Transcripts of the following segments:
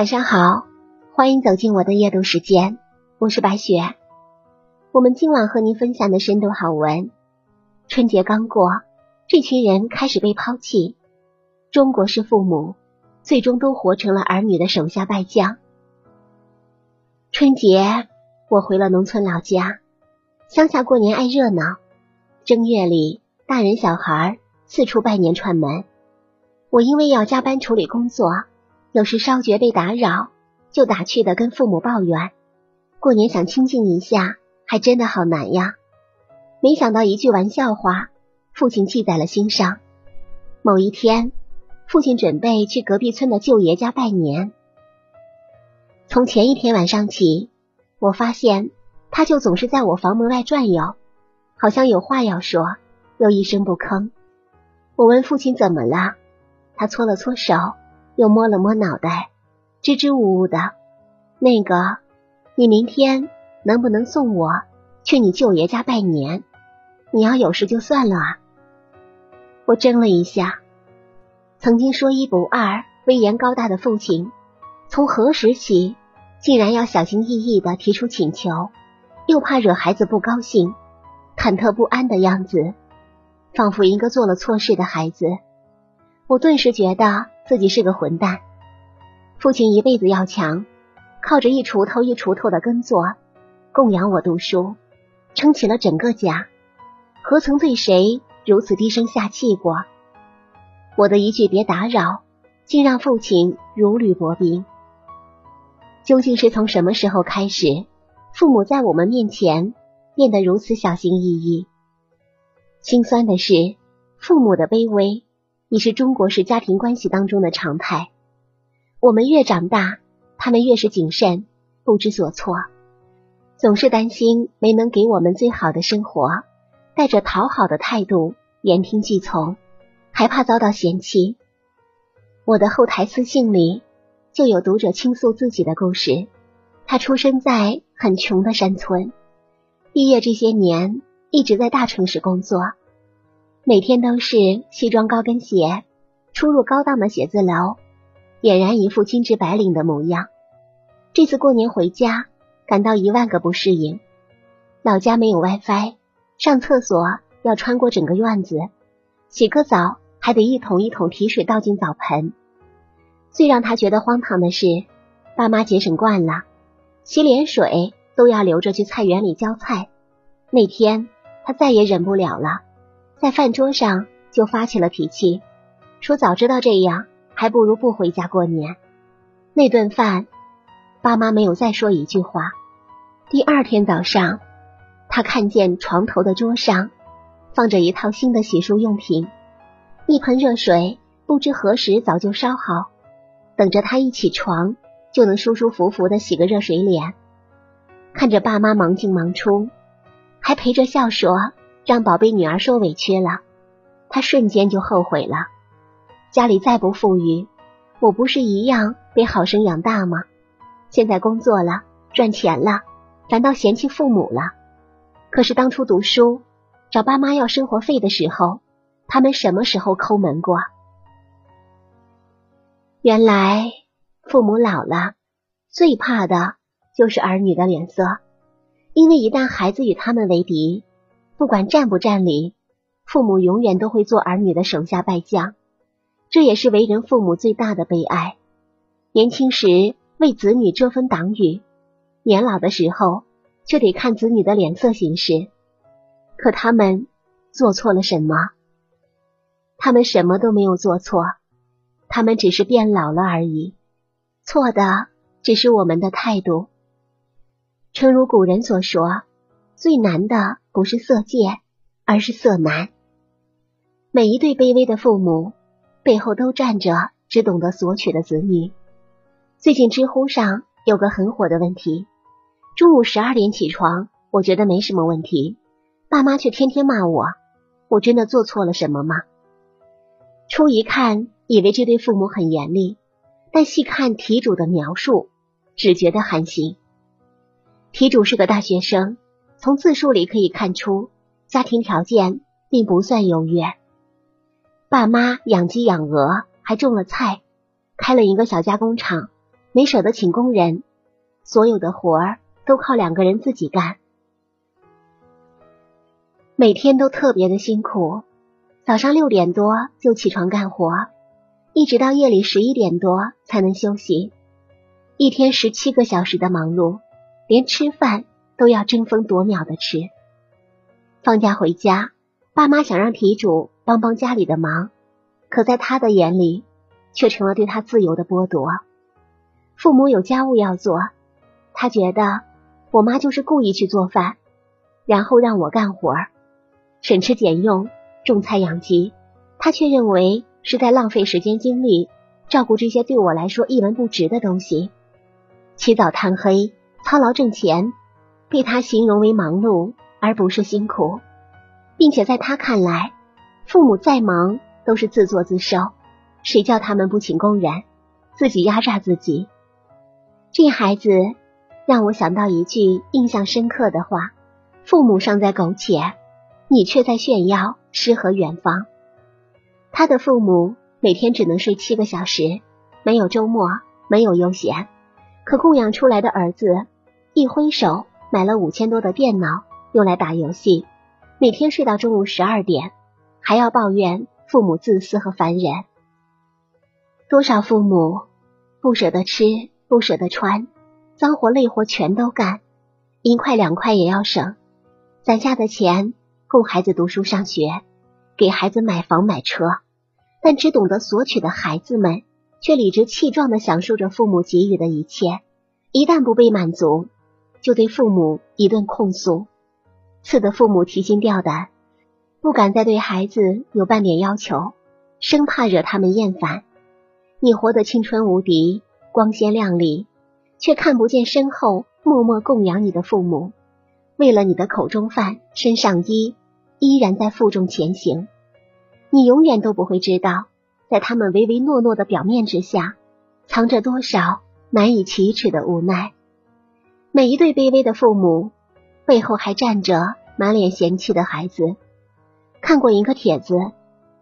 晚上好，欢迎走进我的阅读时间，我是白雪。我们今晚和您分享的深度好文：春节刚过，这群人开始被抛弃。中国式父母最终都活成了儿女的手下败将。春节，我回了农村老家，乡下过年爱热闹，正月里大人小孩四处拜年串门。我因为要加班处理工作。有时稍觉被打扰，就打趣的跟父母抱怨：过年想清静一下，还真的好难呀。没想到一句玩笑话，父亲记在了心上。某一天，父亲准备去隔壁村的舅爷家拜年。从前一天晚上起，我发现他就总是在我房门外转悠，好像有话要说，又一声不吭。我问父亲怎么了，他搓了搓手。又摸了摸脑袋，支支吾吾的。那个，你明天能不能送我去你舅爷家拜年？你要有事就算了啊。我怔了一下，曾经说一不二、威严高大的父亲，从何时起竟然要小心翼翼的提出请求，又怕惹孩子不高兴，忐忑不安的样子，仿佛一个做了错事的孩子。我顿时觉得。自己是个混蛋，父亲一辈子要强，靠着一锄头一锄头的耕作供养我读书，撑起了整个家，何曾对谁如此低声下气过？我的一句别打扰，竟让父亲如履薄冰。究竟是从什么时候开始，父母在我们面前变得如此小心翼翼？心酸的是，父母的卑微。已是中国式家庭关系当中的常态。我们越长大，他们越是谨慎，不知所措，总是担心没能给我们最好的生活，带着讨好的态度言听计从，还怕遭到嫌弃。我的后台私信里就有读者倾诉自己的故事。他出生在很穷的山村，毕业这些年一直在大城市工作。每天都是西装高跟鞋，出入高档的写字楼，俨然一副精致白领的模样。这次过年回家，感到一万个不适应。老家没有 WiFi，上厕所要穿过整个院子，洗个澡还得一桶一桶提水倒进澡盆。最让他觉得荒唐的是，爸妈节省惯了，洗脸水都要留着去菜园里浇菜。那天他再也忍不了了。在饭桌上就发起了脾气，说早知道这样，还不如不回家过年。那顿饭，爸妈没有再说一句话。第二天早上，他看见床头的桌上放着一套新的洗漱用品，一盆热水不知何时早就烧好，等着他一起床就能舒舒服服的洗个热水脸。看着爸妈忙进忙出，还陪着笑说。让宝贝女儿受委屈了，他瞬间就后悔了。家里再不富裕，我不是一样被好生养大吗？现在工作了，赚钱了，反倒嫌弃父母了。可是当初读书找爸妈要生活费的时候，他们什么时候抠门过？原来父母老了，最怕的就是儿女的脸色，因为一旦孩子与他们为敌。不管占不占理，父母永远都会做儿女的手下败将，这也是为人父母最大的悲哀。年轻时为子女遮风挡雨，年老的时候却得看子女的脸色行事。可他们做错了什么？他们什么都没有做错，他们只是变老了而已。错的只是我们的态度。诚如古人所说。最难的不是色戒，而是色难。每一对卑微的父母背后都站着只懂得索取的子女。最近知乎上有个很火的问题：中午十二点起床，我觉得没什么问题，爸妈却天天骂我，我真的做错了什么吗？初一看以为这对父母很严厉，但细看题主的描述，只觉得寒心。题主是个大学生。从字数里可以看出，家庭条件并不算优越。爸妈养鸡养鹅，还种了菜，开了一个小加工厂，没舍得请工人，所有的活儿都靠两个人自己干，每天都特别的辛苦。早上六点多就起床干活，一直到夜里十一点多才能休息。一天十七个小时的忙碌，连吃饭都要争分夺秒的吃。放假回家，爸妈想让题主帮帮家里的忙，可在他的眼里，却成了对他自由的剥夺。父母有家务要做，他觉得我妈就是故意去做饭，然后让我干活，省吃俭用。种菜养鸡，他却认为是在浪费时间精力照顾这些对我来说一文不值的东西。起早贪黑，操劳挣钱，被他形容为忙碌而不是辛苦，并且在他看来，父母再忙都是自作自受，谁叫他们不请工人，自己压榨自己。这孩子让我想到一句印象深刻的话：父母尚在苟且。你却在炫耀诗和远方。他的父母每天只能睡七个小时，没有周末，没有悠闲。可供养出来的儿子，一挥手买了五千多的电脑，用来打游戏，每天睡到中午十二点，还要抱怨父母自私和烦人。多少父母不舍得吃，不舍得穿，脏活累活全都干，一块两块也要省，攒下的钱。供孩子读书上学，给孩子买房买车，但只懂得索取的孩子们，却理直气壮的享受着父母给予的一切。一旦不被满足，就对父母一顿控诉，刺得父母提心吊胆，不敢再对孩子有半点要求，生怕惹他们厌烦。你活得青春无敌、光鲜亮丽，却看不见身后默默供养你的父母，为了你的口中饭、身上衣。依然在负重前行，你永远都不会知道，在他们唯唯诺诺的表面之下，藏着多少难以启齿的无奈。每一对卑微的父母背后，还站着满脸嫌弃的孩子。看过一个帖子，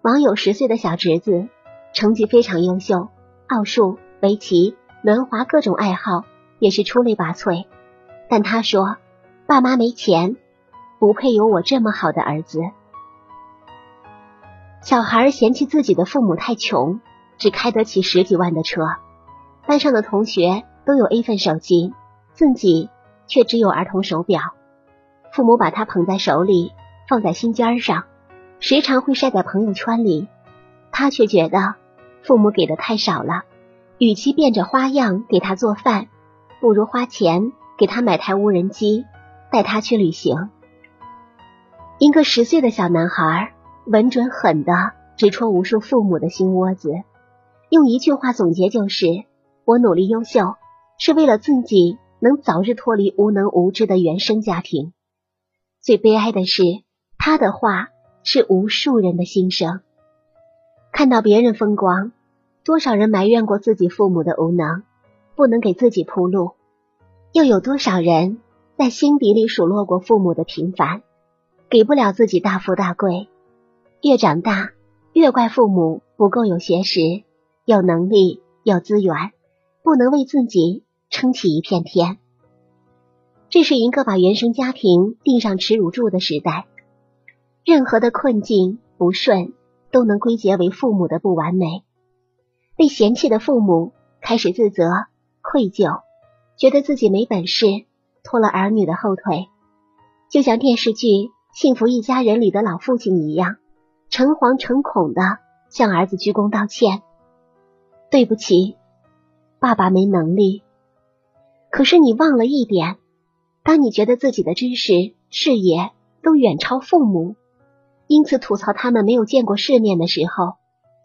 网友十岁的小侄子成绩非常优秀，奥数、围棋、轮滑各种爱好也是出类拔萃，但他说，爸妈没钱。不配有我这么好的儿子。小孩嫌弃自己的父母太穷，只开得起十几万的车。班上的同学都有 A 份手机，自己却只有儿童手表。父母把他捧在手里，放在心尖上，时常会晒在朋友圈里。他却觉得父母给的太少了，与其变着花样给他做饭，不如花钱给他买台无人机，带他去旅行。一个十岁的小男孩，稳准狠的直戳无数父母的心窝子，用一句话总结就是：我努力优秀，是为了自己能早日脱离无能无知的原生家庭。最悲哀的是，他的话是无数人的心声。看到别人风光，多少人埋怨过自己父母的无能，不能给自己铺路；又有多少人在心底里数落过父母的平凡。给不了自己大富大贵，越长大越怪父母不够有学识、有能力、有资源，不能为自己撑起一片天。这是一个把原生家庭钉上耻辱柱的时代，任何的困境不顺都能归结为父母的不完美。被嫌弃的父母开始自责、愧疚，觉得自己没本事，拖了儿女的后腿，就像电视剧。幸福一家人里的老父亲一样，诚惶诚恐的向儿子鞠躬道歉：“对不起，爸爸没能力。”可是你忘了一点，当你觉得自己的知识、事业都远超父母，因此吐槽他们没有见过世面的时候，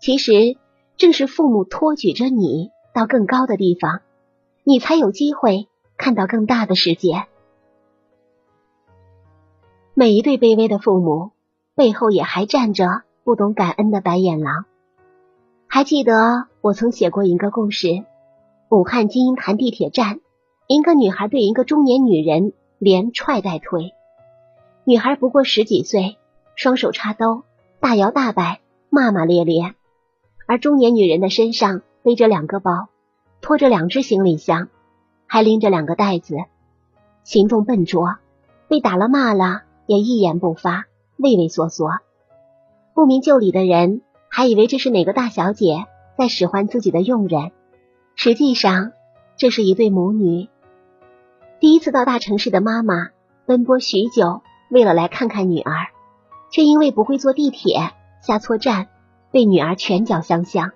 其实正是父母托举着你到更高的地方，你才有机会看到更大的世界。每一对卑微的父母背后，也还站着不懂感恩的白眼狼。还记得我曾写过一个故事：武汉金银潭地铁站，一个女孩对一个中年女人连踹带推。女孩不过十几岁，双手插兜，大摇大摆，骂骂咧咧。而中年女人的身上背着两个包，拖着两只行李箱，还拎着两个袋子，行动笨拙，被打了骂了也一言不发，畏畏缩缩。不明就里的人还以为这是哪个大小姐在使唤自己的佣人，实际上这是一对母女。第一次到大城市的妈妈奔波许久，为了来看看女儿，却因为不会坐地铁下错站，被女儿拳脚相向。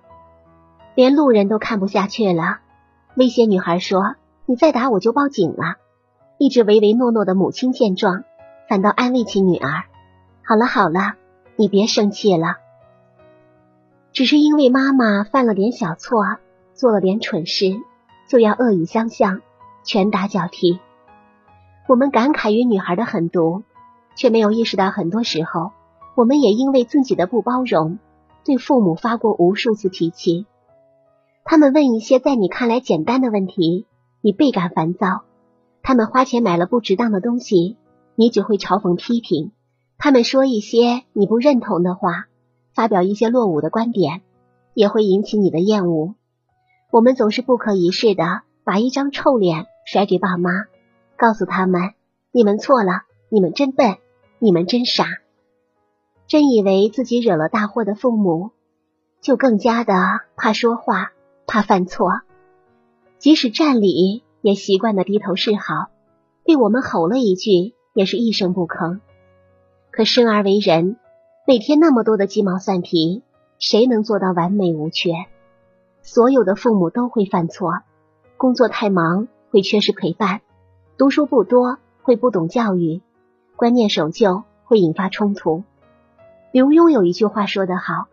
连路人都看不下去了，威胁女孩说：“你再打我就报警了。”一直唯唯诺诺的母亲见状，反倒安慰起女儿：“好了好了，你别生气了，只是因为妈妈犯了点小错，做了点蠢事，就要恶语相向，拳打脚踢。”我们感慨于女孩的狠毒，却没有意识到很多时候，我们也因为自己的不包容，对父母发过无数次脾气。他们问一些在你看来简单的问题，你倍感烦躁；他们花钱买了不值当的东西，你只会嘲讽批评；他们说一些你不认同的话，发表一些落伍的观点，也会引起你的厌恶。我们总是不可一世的把一张臭脸甩给爸妈，告诉他们：“你们错了，你们真笨，你们真傻。”真以为自己惹了大祸的父母，就更加的怕说话。怕犯错，即使站礼也习惯的低头示好，被我们吼了一句也是一声不吭。可生而为人，每天那么多的鸡毛蒜皮，谁能做到完美无缺？所有的父母都会犯错，工作太忙会缺失陪伴，读书不多会不懂教育，观念守旧会引发冲突。刘墉有一句话说得好：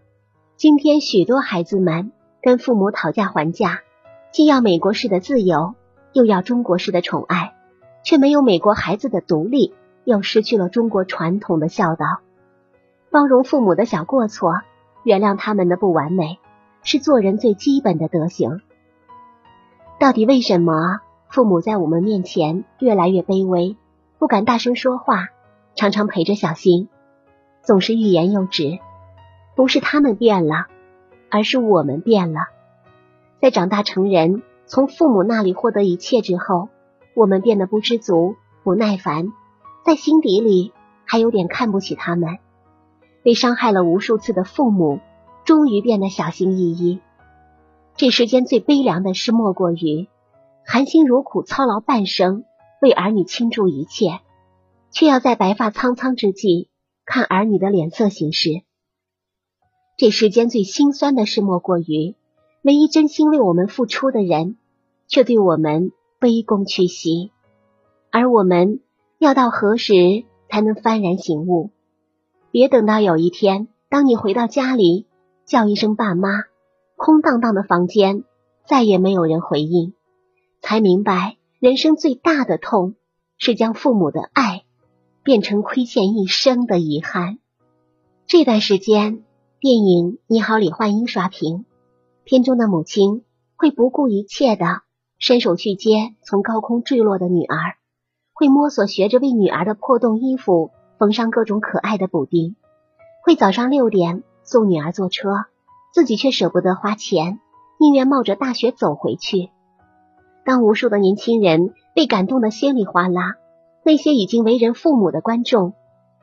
今天许多孩子们。跟父母讨价还价，既要美国式的自由，又要中国式的宠爱，却没有美国孩子的独立，又失去了中国传统的孝道。包容父母的小过错，原谅他们的不完美，是做人最基本的德行。到底为什么父母在我们面前越来越卑微，不敢大声说话，常常陪着小心，总是欲言又止？不是他们变了。而是我们变了，在长大成人，从父母那里获得一切之后，我们变得不知足、不耐烦，在心底里还有点看不起他们。被伤害了无数次的父母，终于变得小心翼翼。这世间最悲凉的事，莫过于含辛茹苦操劳半生，为儿女倾注一切，却要在白发苍苍之际，看儿女的脸色行事。这世间最心酸的事，莫过于唯一真心为我们付出的人，却对我们卑躬屈膝。而我们要到何时才能幡然醒悟？别等到有一天，当你回到家里，叫一声爸妈，空荡荡的房间再也没有人回应，才明白人生最大的痛是将父母的爱变成亏欠一生的遗憾。这段时间。电影《你好，李焕英》刷屏，片中的母亲会不顾一切的伸手去接从高空坠落的女儿，会摸索学着为女儿的破洞衣服缝上各种可爱的补丁，会早上六点送女儿坐车，自己却舍不得花钱，宁愿冒着大雪走回去。当无数的年轻人被感动的稀里哗啦，那些已经为人父母的观众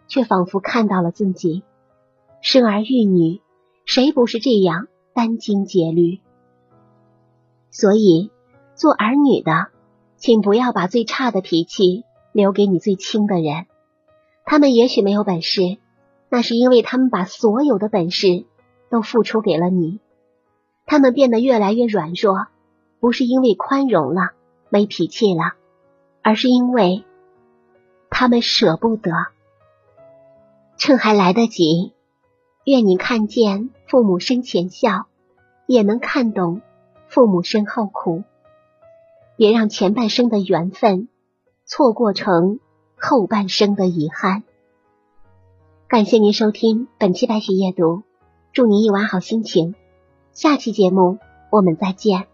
却仿佛看到了自己。生儿育女，谁不是这样殚精竭虑？所以，做儿女的，请不要把最差的脾气留给你最亲的人。他们也许没有本事，那是因为他们把所有的本事都付出给了你。他们变得越来越软弱，不是因为宽容了、没脾气了，而是因为他们舍不得。趁还来得及。愿你看见父母生前笑，也能看懂父母身后苦。别让前半生的缘分错过成后半生的遗憾。感谢您收听本期白雪夜读，祝您一晚好心情。下期节目我们再见。